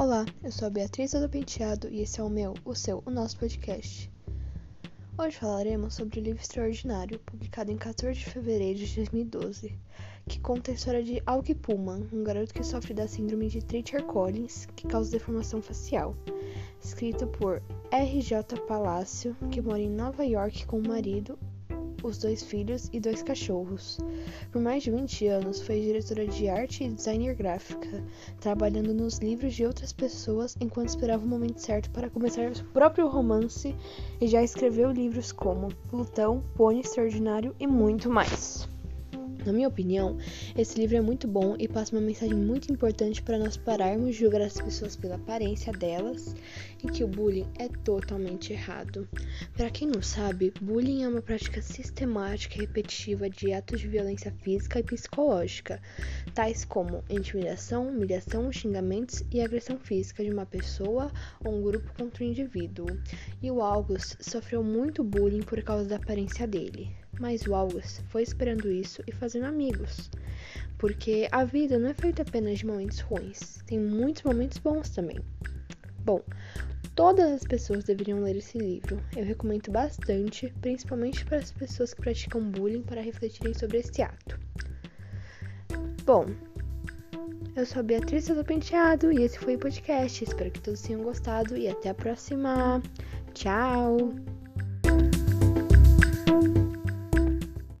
Olá, eu sou a Beatriz do Penteado e esse é o meu, o seu, o nosso podcast. Hoje falaremos sobre o livro extraordinário, publicado em 14 de fevereiro de 2012, que conta a história de Aug Pullman, um garoto que sofre da síndrome de Treacher-Collins, que causa deformação facial. Escrito por R.J. Palácio, que mora em Nova York com o marido, os dois filhos e dois cachorros. Por mais de 20 anos, foi diretora de arte e designer gráfica, trabalhando nos livros de outras pessoas enquanto esperava o momento certo para começar seu próprio romance e já escreveu livros como Plutão, Pônei Extraordinário e muito mais. Na minha opinião, esse livro é muito bom e passa uma mensagem muito importante para nós pararmos de julgar as pessoas pela aparência delas e que o bullying é totalmente errado. Para quem não sabe, bullying é uma prática sistemática e repetitiva de atos de violência física e psicológica, tais como intimidação, humilhação, xingamentos e agressão física de uma pessoa ou um grupo contra um indivíduo. E o August sofreu muito bullying por causa da aparência dele. Mas o August foi esperando isso e fazendo amigos. Porque a vida não é feita apenas de momentos ruins, tem muitos momentos bons também. Bom, todas as pessoas deveriam ler esse livro. Eu recomendo bastante, principalmente para as pessoas que praticam bullying para refletirem sobre esse ato. Bom, eu sou a Beatriz do Penteado e esse foi o podcast. Espero que todos tenham gostado e até a próxima. Tchau!